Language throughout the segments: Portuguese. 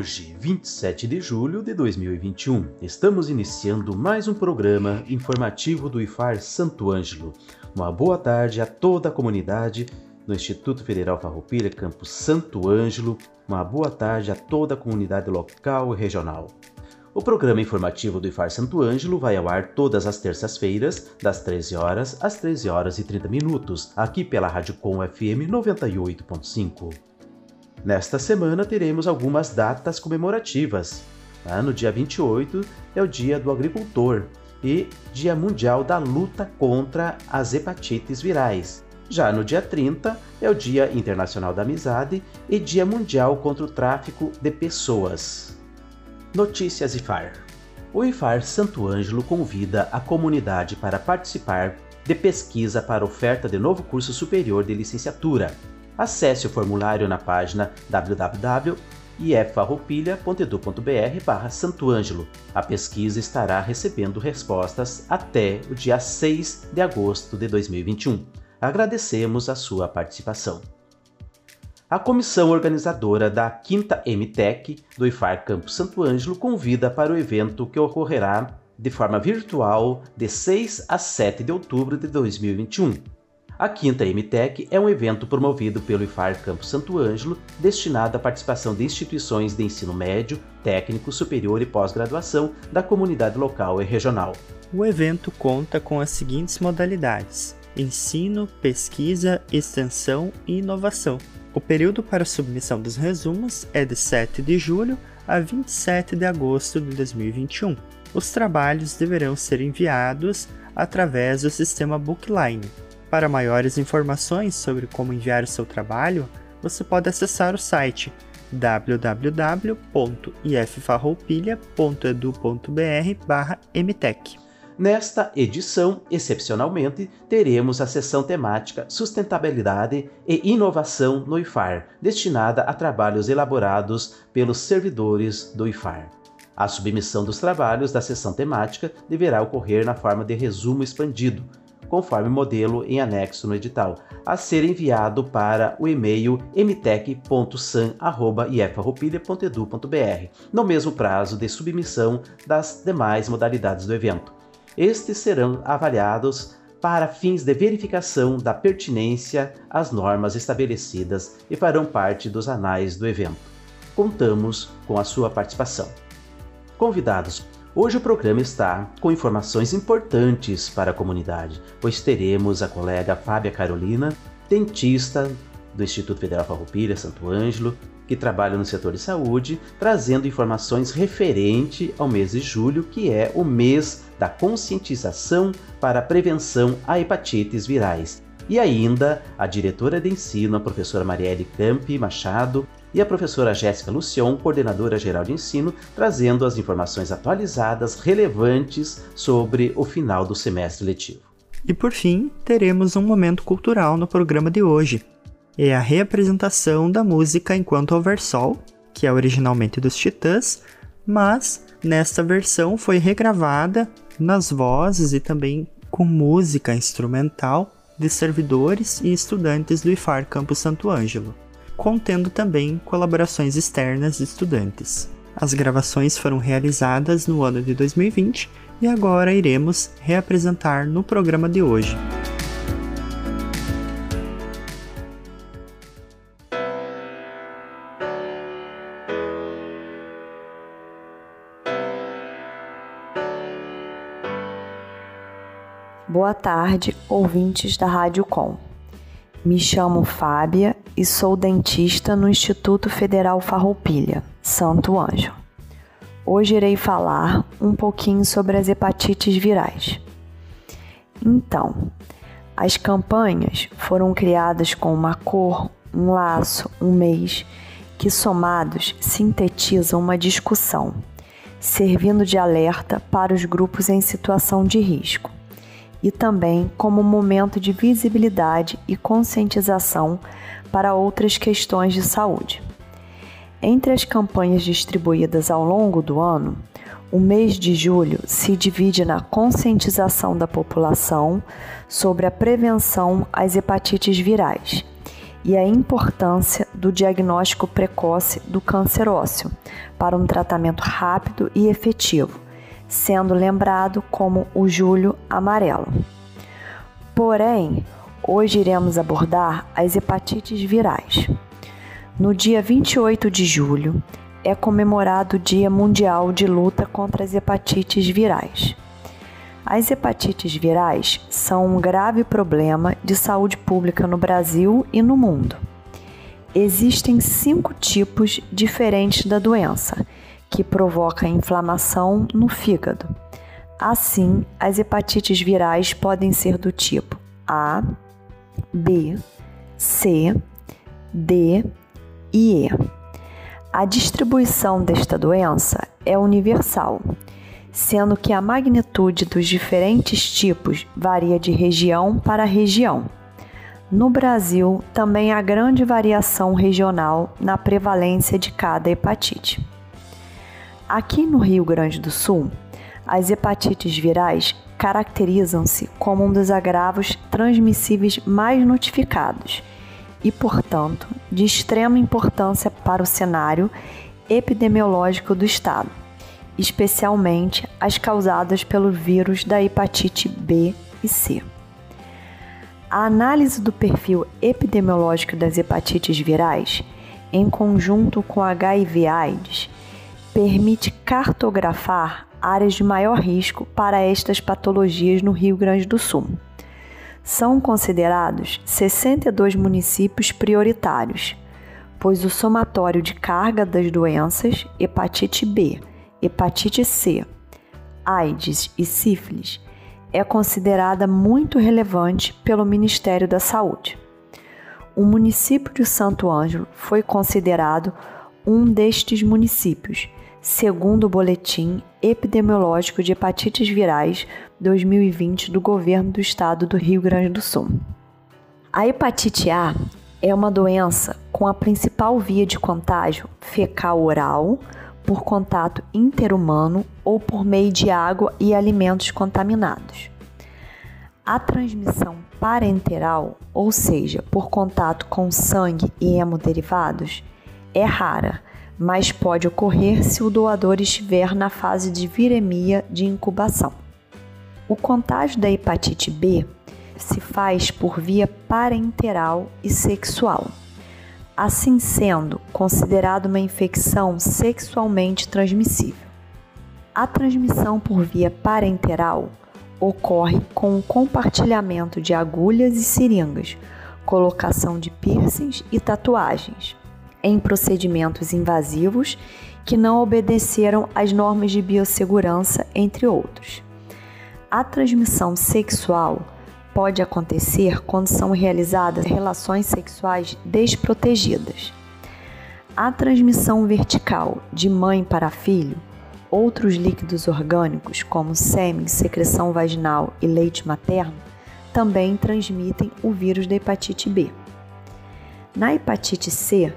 Hoje, 27 de julho de 2021, estamos iniciando mais um programa informativo do IFAR Santo Ângelo. Uma boa tarde a toda a comunidade do Instituto Federal Farroupilha, Campus Santo Ângelo. Uma boa tarde a toda a comunidade local e regional. O programa informativo do IFAR Santo Ângelo vai ao ar todas as terças-feiras, das 13 horas às 13 horas e 30 minutos, aqui pela Rádio Com FM 98.5. Nesta semana teremos algumas datas comemorativas. Tá? No dia 28 é o Dia do Agricultor e Dia Mundial da Luta contra as Hepatites Virais. Já no dia 30 é o Dia Internacional da Amizade e Dia Mundial contra o Tráfico de Pessoas. Notícias IFAR O IFAR Santo Ângelo convida a comunidade para participar de pesquisa para oferta de novo curso superior de licenciatura acesse o formulário na página www.iffarroupilha.edu.br barra. A pesquisa estará recebendo respostas até o dia 6 de agosto de 2021. Agradecemos a sua participação. A comissão organizadora da 5 MTEC do IFAR Campo Santo Ângelo convida para o evento que ocorrerá de forma virtual de 6 a 7 de outubro de 2021. A quinta MTEC é um evento promovido pelo IFAR Campo Santo Ângelo, destinado à participação de instituições de ensino médio, técnico, superior e pós-graduação da comunidade local e regional. O evento conta com as seguintes modalidades: ensino, pesquisa, extensão e inovação. O período para submissão dos resumos é de 7 de julho a 27 de agosto de 2021. Os trabalhos deverão ser enviados através do sistema Bookline, para maiores informações sobre como enviar o seu trabalho, você pode acessar o site www.iffarroupilha.edu.br/mtech. Nesta edição, excepcionalmente, teremos a sessão temática Sustentabilidade e Inovação no IFAR, destinada a trabalhos elaborados pelos servidores do IFAR. A submissão dos trabalhos da sessão temática deverá ocorrer na forma de resumo expandido, conforme modelo em anexo no edital, a ser enviado para o e-mail mtec.san.ifarroupilha.edu.br, no mesmo prazo de submissão das demais modalidades do evento. Estes serão avaliados para fins de verificação da pertinência às normas estabelecidas e farão parte dos anais do evento. Contamos com a sua participação. Convidados Hoje o programa está com informações importantes para a comunidade, pois teremos a colega Fábia Carolina, dentista do Instituto Federal Farroupilha Santo Ângelo, que trabalha no setor de saúde, trazendo informações referente ao mês de julho, que é o mês da conscientização para a prevenção a hepatites virais. E ainda a diretora de ensino, a professora Marielle Campi Machado, e a professora Jéssica Lucion, coordenadora geral de ensino, trazendo as informações atualizadas relevantes sobre o final do semestre letivo. E por fim, teremos um momento cultural no programa de hoje. É a reapresentação da música Enquanto Houver Sol, que é originalmente dos Titãs, mas nesta versão foi regravada nas vozes e também com música instrumental de servidores e estudantes do IFAR Campo Santo Ângelo contendo também colaborações externas de estudantes. As gravações foram realizadas no ano de 2020 e agora iremos reapresentar no programa de hoje. Boa tarde, ouvintes da Rádio Com. Me chamo Fábia e sou dentista no Instituto Federal Farroupilha, Santo Anjo. Hoje irei falar um pouquinho sobre as hepatites virais. Então, As campanhas foram criadas com uma cor, um laço, um mês, que somados sintetizam uma discussão, servindo de alerta para os grupos em situação de risco, e também como momento de visibilidade e conscientização para outras questões de saúde. Entre as campanhas distribuídas ao longo do ano, o mês de julho se divide na conscientização da população sobre a prevenção às hepatites virais e a importância do diagnóstico precoce do câncer ósseo para um tratamento rápido e efetivo, sendo lembrado como o Julho Amarelo. Porém, hoje iremos abordar as hepatites virais. No dia 28 de julho, é comemorado o Dia Mundial de Luta contra as Hepatites Virais. As hepatites virais são um grave problema de saúde pública no Brasil e no mundo. Existem cinco tipos diferentes da doença, que provoca inflamação no fígado. Assim, as hepatites virais podem ser do tipo A, B, C, D e E. A distribuição desta doença é universal, sendo que a magnitude dos diferentes tipos varia de região para região. No Brasil, também há grande variação regional na prevalência de cada hepatite. Aqui no Rio Grande do Sul, as hepatites virais caracterizam-se como um dos agravos transmissíveis mais notificados e, portanto, de extrema importância para o cenário epidemiológico do Estado, especialmente as causadas pelo vírus da hepatite B e C. A análise do perfil epidemiológico das hepatites virais, em conjunto com HIV/AIDS, permite cartografar áreas de maior risco para estas patologias no Rio Grande do Sul são considerados 62 municípios prioritários, pois o somatório de carga das doenças hepatite B, hepatite C, AIDS e sífilis é considerada muito relevante pelo Ministério da Saúde. O município de Santo Ângelo foi considerado um destes municípios, segundo o Boletim Epidemiológico de Hepatites Virais 2020 do Governo do Estado do Rio Grande do Sul. A hepatite A é uma doença com a principal via de contágio fecal oral, por contato interhumano ou por meio de água e alimentos contaminados. A transmissão parenteral, ou seja, por contato com sangue e hemoderivados, é rara mas pode ocorrer se o doador estiver na fase de viremia de incubação. O contágio da hepatite B se faz por via parenteral e sexual, assim sendo considerado uma infecção sexualmente transmissível. A transmissão por via parenteral ocorre com o compartilhamento de agulhas e seringas, colocação de piercings e tatuagens em procedimentos invasivos que não obedeceram às normas de biossegurança, entre outros. A transmissão sexual pode acontecer quando são realizadas relações sexuais desprotegidas. A transmissão vertical de mãe para filho, outros líquidos orgânicos, como sêmen, secreção vaginal e leite materno, também transmitem o vírus da hepatite B. Na hepatite C,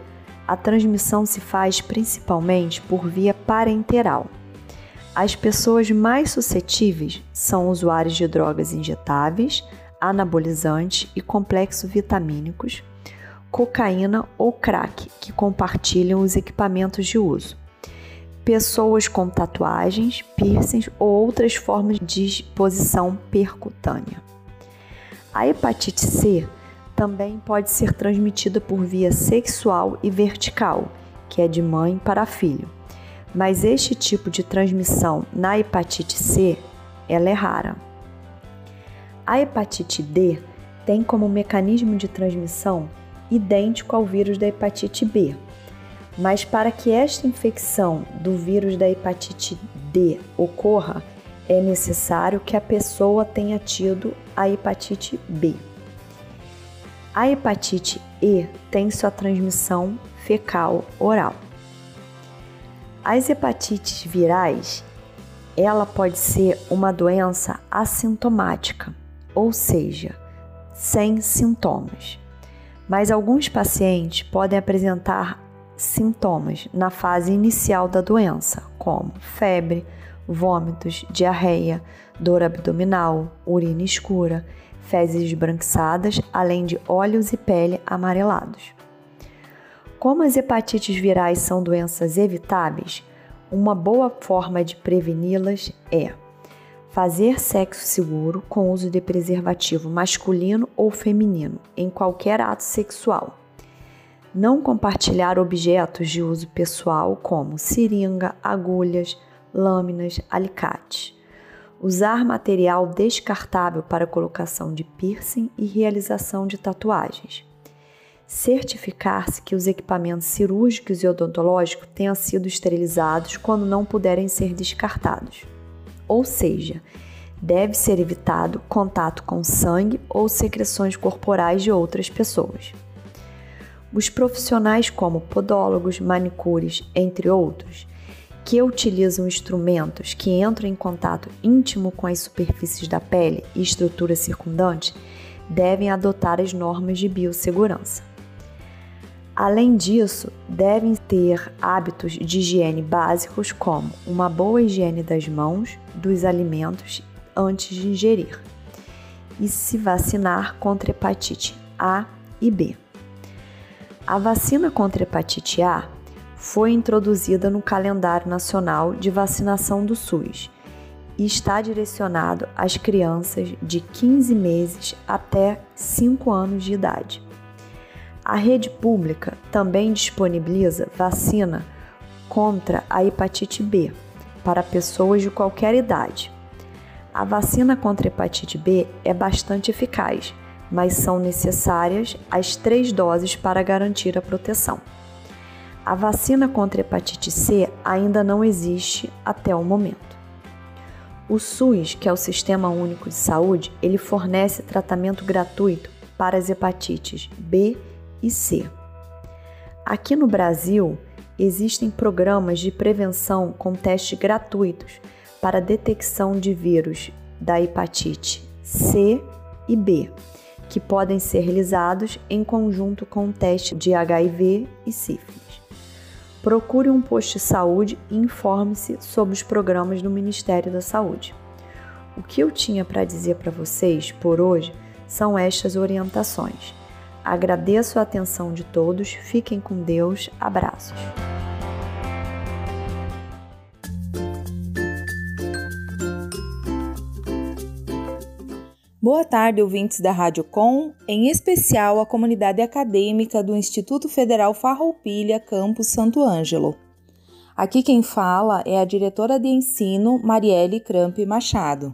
a transmissão se faz principalmente por via parenteral. As pessoas mais suscetíveis são usuários de drogas injetáveis, anabolizantes e complexos vitamínicos, cocaína ou crack, que compartilham os equipamentos de uso. Pessoas com tatuagens, piercings ou outras formas de exposição percutânea. A hepatite C também pode ser transmitida por via sexual e vertical, que é de mãe para filho. Mas este tipo de transmissão na hepatite C, ela é rara. A hepatite D tem como mecanismo de transmissão idêntico ao vírus da hepatite B. Mas para que esta infecção do vírus da hepatite D ocorra, é necessário que a pessoa tenha tido a hepatite B. A hepatite E tem sua transmissão fecal oral. As hepatites virais, ela pode ser uma doença assintomática, ou seja, sem sintomas. Mas alguns pacientes podem apresentar sintomas na fase inicial da doença, como febre, vômitos, diarreia, dor abdominal, urina escura, fezes esbranquiçadas, além de olhos e pele amarelados. Como as hepatites virais são doenças evitáveis, uma boa forma de preveni-las é fazer sexo seguro com uso de preservativo masculino ou feminino em qualquer ato sexual. Não compartilhar objetos de uso pessoal como seringa, agulhas, lâminas, alicates usar material descartável para colocação de piercing e realização de tatuagens. Certificar-se que os equipamentos cirúrgicos e odontológicos tenham sido esterilizados quando não puderem ser descartados. Ou seja, deve ser evitado contato com sangue ou secreções corporais de outras pessoas. Os profissionais como podólogos, manicures, entre outros, que utilizam instrumentos que entram em contato íntimo com as superfícies da pele e estrutura circundante devem adotar as normas de biossegurança. Além disso, devem ter hábitos de higiene básicos como uma boa higiene das mãos, dos alimentos antes de ingerir e se vacinar contra hepatite A e B. A vacina contra hepatite A foi introduzida no calendário nacional de vacinação do SUS e está direcionado às crianças de 15 meses até 5 anos de idade. A rede pública também disponibiliza vacina contra a hepatite B para pessoas de qualquer idade. A vacina contra a hepatite B é bastante eficaz, mas são necessárias as três doses para garantir a proteção. A vacina contra hepatite C ainda não existe até o momento. O SUS, que é o Sistema Único de Saúde, ele fornece tratamento gratuito para as hepatites B e C. Aqui no Brasil, existem programas de prevenção com testes gratuitos para detecção de vírus da hepatite C e B, que podem ser realizados em conjunto com o teste de HIV e sífilis procure um posto de saúde e informe-se sobre os programas do Ministério da Saúde. O que eu tinha para dizer para vocês por hoje são estas orientações. Agradeço a atenção de todos, fiquem com Deus, abraços. Boa tarde, ouvintes da Rádio Com, em especial a comunidade acadêmica do Instituto Federal Farroupilha, campus Santo Ângelo. Aqui quem fala é a diretora de ensino Marielle Cramp Machado.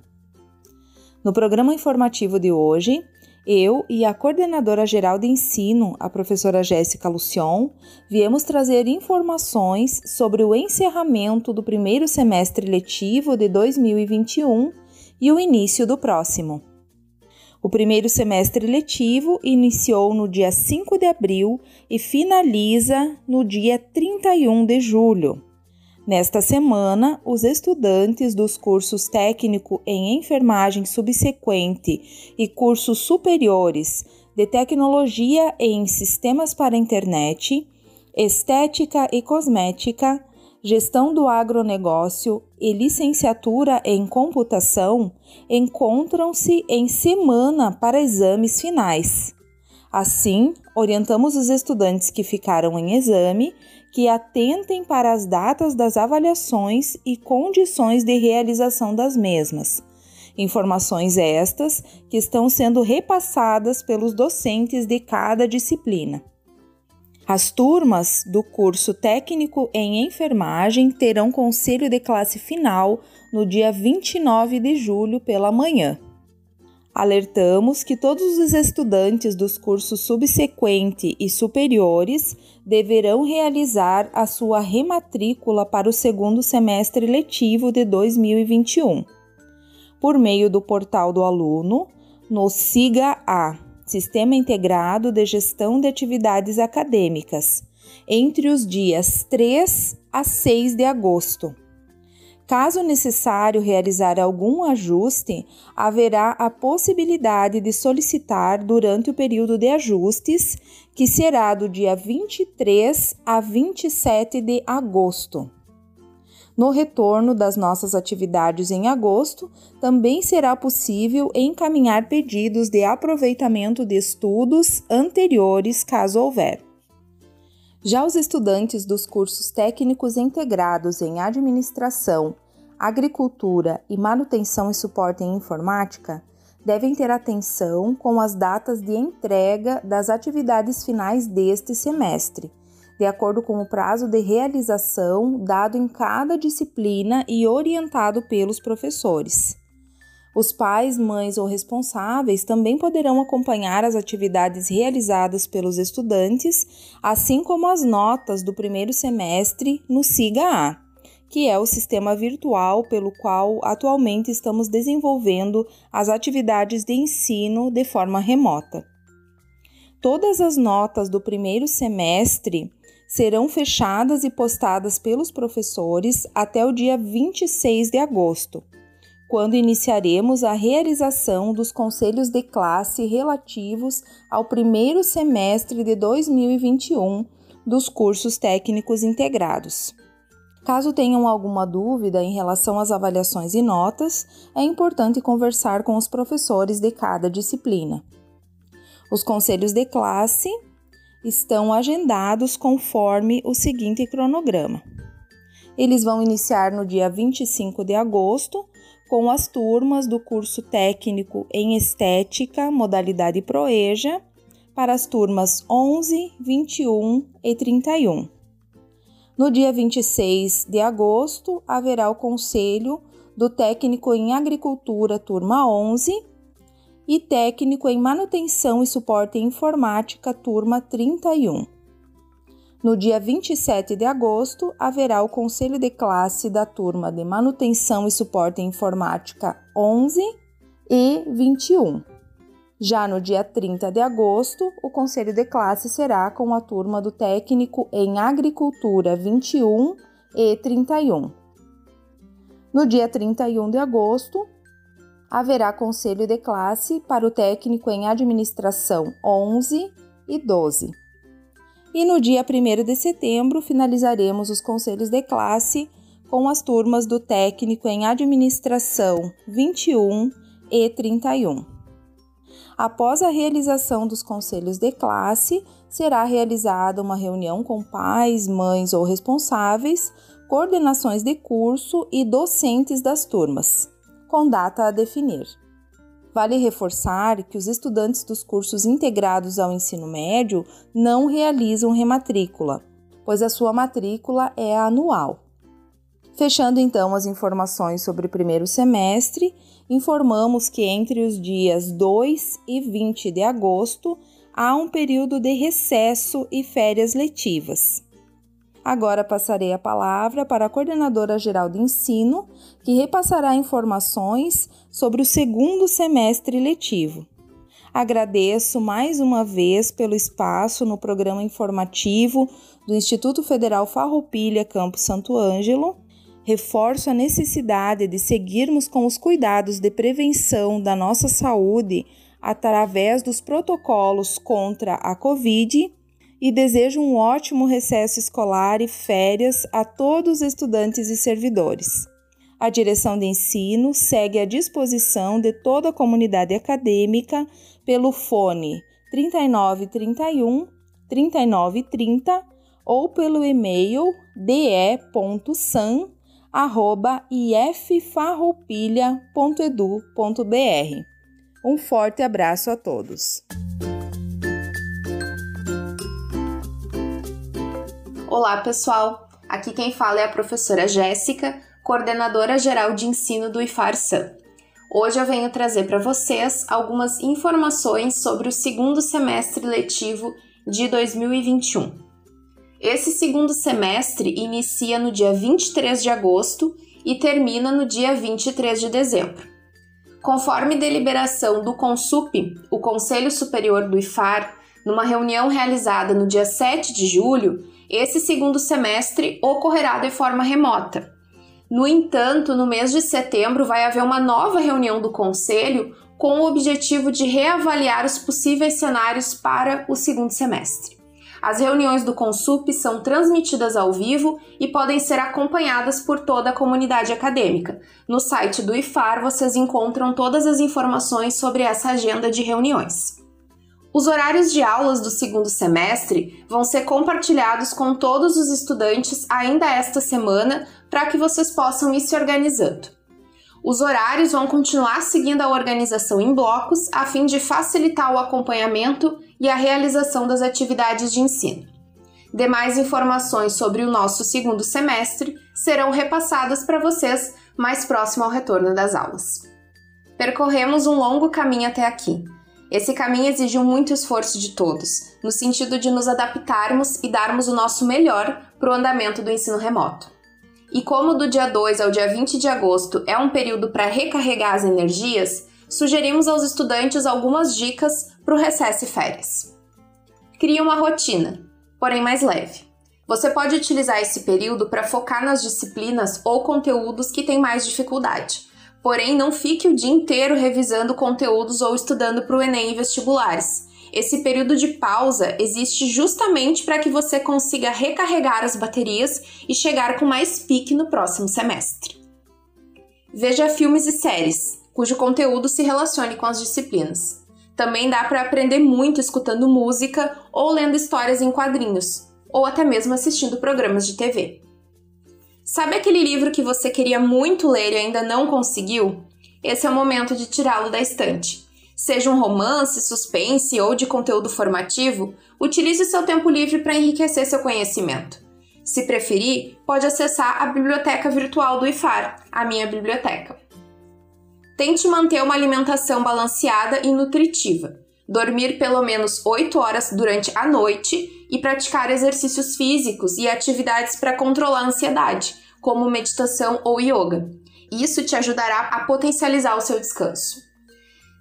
No programa informativo de hoje, eu e a coordenadora geral de ensino, a professora Jéssica Lucion, viemos trazer informações sobre o encerramento do primeiro semestre letivo de 2021 e o início do próximo. O primeiro semestre letivo iniciou no dia 5 de abril e finaliza no dia 31 de julho. Nesta semana, os estudantes dos cursos técnico em enfermagem subsequente e cursos superiores de tecnologia em sistemas para internet, estética e cosmética, gestão do agronegócio e licenciatura em computação encontram-se em semana para exames finais. Assim, orientamos os estudantes que ficaram em exame que atentem para as datas das avaliações e condições de realização das mesmas. Informações estas que estão sendo repassadas pelos docentes de cada disciplina. As turmas do curso técnico em enfermagem terão conselho de classe final no dia 29 de julho pela manhã. Alertamos que todos os estudantes dos cursos subsequente e superiores deverão realizar a sua rematrícula para o segundo semestre letivo de 2021 por meio do portal do aluno no SIGA A Sistema Integrado de Gestão de Atividades Acadêmicas, entre os dias 3 a 6 de agosto. Caso necessário realizar algum ajuste, haverá a possibilidade de solicitar durante o período de ajustes, que será do dia 23 a 27 de agosto. No retorno das nossas atividades em agosto, também será possível encaminhar pedidos de aproveitamento de estudos anteriores, caso houver. Já os estudantes dos cursos técnicos integrados em administração, agricultura e manutenção e suporte em informática devem ter atenção com as datas de entrega das atividades finais deste semestre, de acordo com o prazo de realização dado em cada disciplina e orientado pelos professores. Os pais, mães ou responsáveis também poderão acompanhar as atividades realizadas pelos estudantes, assim como as notas do primeiro semestre no SIGA-A, que é o sistema virtual pelo qual atualmente estamos desenvolvendo as atividades de ensino de forma remota. Todas as notas do primeiro semestre serão fechadas e postadas pelos professores até o dia 26 de agosto, quando iniciaremos a realização dos conselhos de classe relativos ao primeiro semestre de 2021 dos cursos técnicos integrados. Caso tenham alguma dúvida em relação às avaliações e notas, é importante conversar com os professores de cada disciplina. Os conselhos de classe estão agendados conforme o seguinte cronograma. Eles vão iniciar no dia 25 de agosto com as turmas do curso técnico em Estética, modalidade Proeja, para as turmas 11, 21 e 31. No dia 26 de agosto, haverá o conselho do técnico em Agricultura, turma 11, e técnico em manutenção e suporte informática, turma 31. No dia 27 de agosto, haverá o conselho de classe da turma de manutenção e suporte informática 11 e 21. Já no dia 30 de agosto, o conselho de classe será com a turma do técnico em agricultura 21 e 31. No dia 31 de agosto, haverá conselho de classe para o técnico em administração 11 e 12. E no dia 1 de setembro finalizaremos os conselhos de classe com as turmas do técnico em administração 21 e 31. Após a realização dos conselhos de classe, será realizada uma reunião com pais, mães ou responsáveis, coordenações de curso e docentes das turmas com data a definir. Vale reforçar que os estudantes dos cursos integrados ao ensino médio não realizam rematrícula, pois a sua matrícula é anual. Fechando então as informações sobre o primeiro semestre, informamos que entre os dias 2 e 20 de agosto há um período de recesso e férias letivas. Agora passarei a palavra para a coordenadora geral de ensino, que repassará informações sobre o segundo semestre letivo. Agradeço mais uma vez pelo espaço no programa informativo do Instituto Federal Farroupilha Campo Santo Ângelo. Reforço a necessidade de seguirmos com os cuidados de prevenção da nossa saúde através dos protocolos contra a Covid e desejo um ótimo recesso escolar e férias a todos os estudantes e servidores. A direção de ensino segue à disposição de toda a comunidade acadêmica pelo fone 3931 3930 ou pelo e-mail de.san@iffarroupilha.edu.br. Um forte abraço a todos. Olá, pessoal! Aqui quem fala é a professora Jéssica, coordenadora geral de ensino do IFAR-SAM. Hoje eu venho trazer para vocês algumas informações sobre o segundo semestre letivo de 2021. Esse segundo semestre inicia no dia 23 de agosto e termina no dia 23 de dezembro. Conforme deliberação do CONSUP, o Conselho Superior do IFAR, numa reunião realizada no dia 7 de julho, esse segundo semestre ocorrerá de forma remota. No entanto, no mês de setembro vai haver uma nova reunião do Conselho com o objetivo de reavaliar os possíveis cenários para o segundo semestre. As reuniões do Consup são transmitidas ao vivo e podem ser acompanhadas por toda a comunidade acadêmica. No site do IFAR vocês encontram todas as informações sobre essa agenda de reuniões. Os horários de aulas do segundo semestre vão ser compartilhados com todos os estudantes ainda esta semana para que vocês possam ir se organizando. Os horários vão continuar seguindo a organização em blocos a fim de facilitar o acompanhamento e a realização das atividades de ensino. Demais informações sobre o nosso segundo semestre serão repassadas para vocês mais próximo ao retorno das aulas. Percorremos um longo caminho até aqui. Esse caminho exigiu muito esforço de todos, no sentido de nos adaptarmos e darmos o nosso melhor para o andamento do ensino remoto. E como do dia 2 ao dia 20 de agosto é um período para recarregar as energias, sugerimos aos estudantes algumas dicas para o recesso e férias. Crie uma rotina, porém mais leve. Você pode utilizar esse período para focar nas disciplinas ou conteúdos que têm mais dificuldade. Porém, não fique o dia inteiro revisando conteúdos ou estudando para o Enem e vestibulares. Esse período de pausa existe justamente para que você consiga recarregar as baterias e chegar com mais pique no próximo semestre. Veja filmes e séries, cujo conteúdo se relacione com as disciplinas. Também dá para aprender muito escutando música ou lendo histórias em quadrinhos, ou até mesmo assistindo programas de TV. Sabe aquele livro que você queria muito ler e ainda não conseguiu? Esse é o momento de tirá-lo da estante. Seja um romance, suspense ou de conteúdo formativo, utilize seu tempo livre para enriquecer seu conhecimento. Se preferir, pode acessar a biblioteca virtual do IFAR, a minha biblioteca. Tente manter uma alimentação balanceada e nutritiva, dormir pelo menos 8 horas durante a noite e praticar exercícios físicos e atividades para controlar a ansiedade, como meditação ou yoga. Isso te ajudará a potencializar o seu descanso.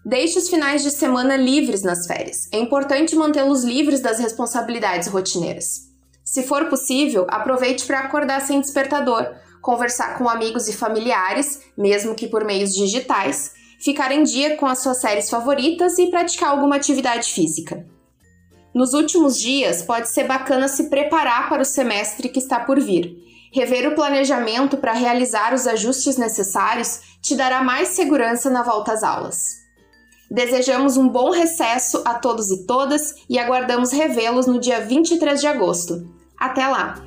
Deixe os finais de semana livres nas férias. É importante mantê-los livres das responsabilidades rotineiras. Se for possível, aproveite para acordar sem despertador, conversar com amigos e familiares, mesmo que por meios digitais, ficar em dia com as suas séries favoritas e praticar alguma atividade física. Nos últimos dias, pode ser bacana se preparar para o semestre que está por vir. Rever o planejamento para realizar os ajustes necessários te dará mais segurança na volta às aulas. Desejamos um bom recesso a todos e todas e aguardamos revê-los no dia 23 de agosto. Até lá!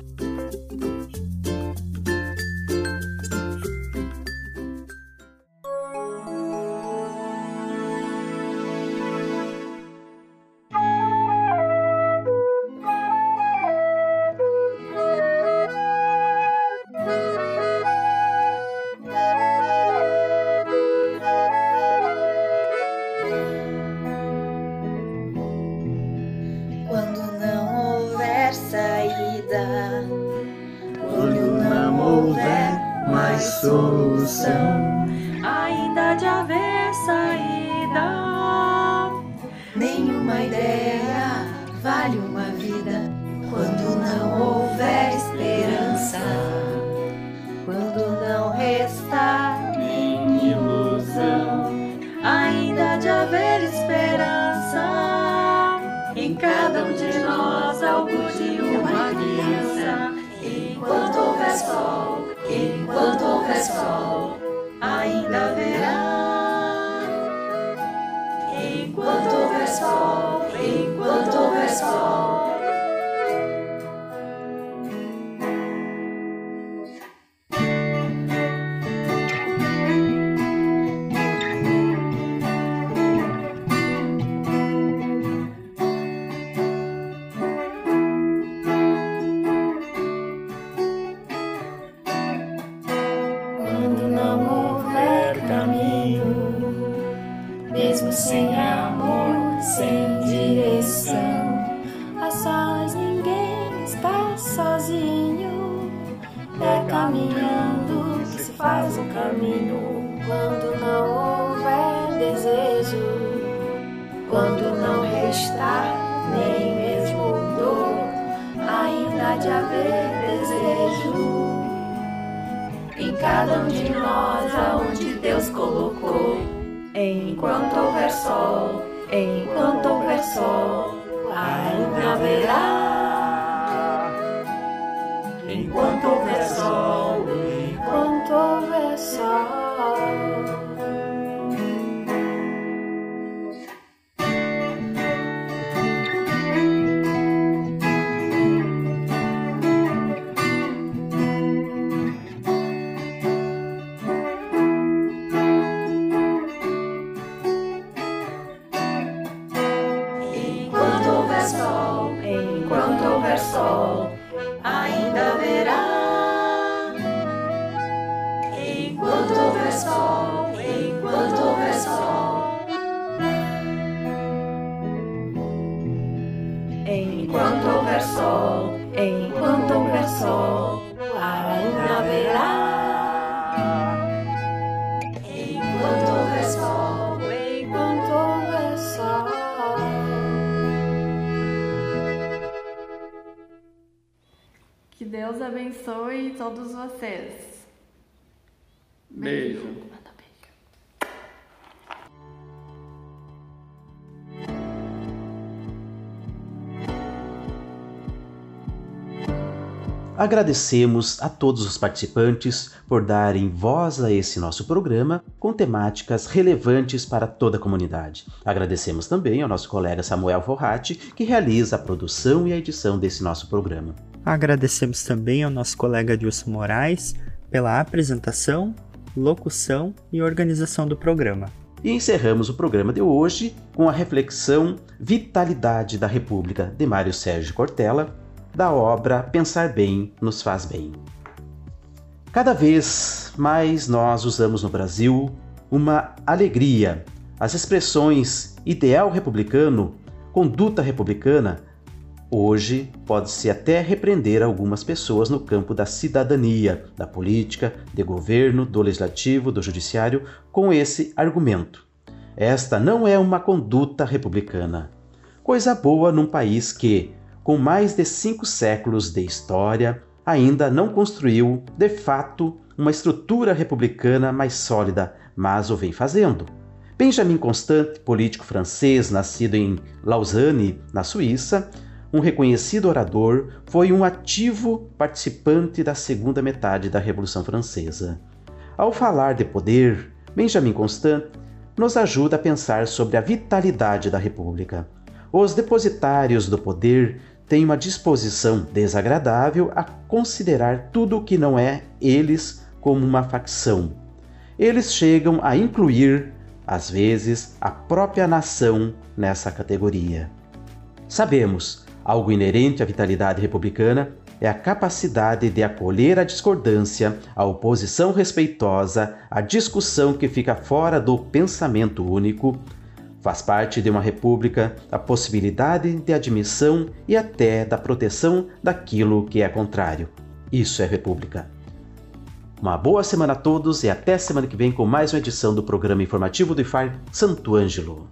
Solução. Ainda de haver enquanto houver abençoe todos vocês. Beijo. Agradecemos a todos os participantes por darem voz a esse nosso programa com temáticas relevantes para toda a comunidade. Agradecemos também ao nosso colega Samuel Forratti, que realiza a produção e a edição desse nosso programa. Agradecemos também ao nosso colega Dilson Moraes pela apresentação, locução e organização do programa. E encerramos o programa de hoje com a reflexão Vitalidade da República de Mário Sérgio Cortella, da obra Pensar Bem nos Faz Bem. Cada vez mais nós usamos no Brasil uma alegria. As expressões ideal republicano, conduta republicana Hoje, pode-se até repreender algumas pessoas no campo da cidadania, da política, de governo, do legislativo, do judiciário, com esse argumento. Esta não é uma conduta republicana. Coisa boa num país que, com mais de cinco séculos de história, ainda não construiu, de fato, uma estrutura republicana mais sólida, mas o vem fazendo. Benjamin Constant, político francês nascido em Lausanne, na Suíça, um reconhecido orador, foi um ativo participante da segunda metade da Revolução Francesa. Ao falar de poder, Benjamin Constant nos ajuda a pensar sobre a vitalidade da República. Os depositários do poder têm uma disposição desagradável a considerar tudo o que não é eles como uma facção. Eles chegam a incluir, às vezes, a própria nação nessa categoria. Sabemos Algo inerente à vitalidade republicana é a capacidade de acolher a discordância, a oposição respeitosa, a discussão que fica fora do pensamento único. Faz parte de uma república a possibilidade de admissão e até da proteção daquilo que é contrário. Isso é república. Uma boa semana a todos e até semana que vem com mais uma edição do programa informativo do IFAR Santo Ângelo.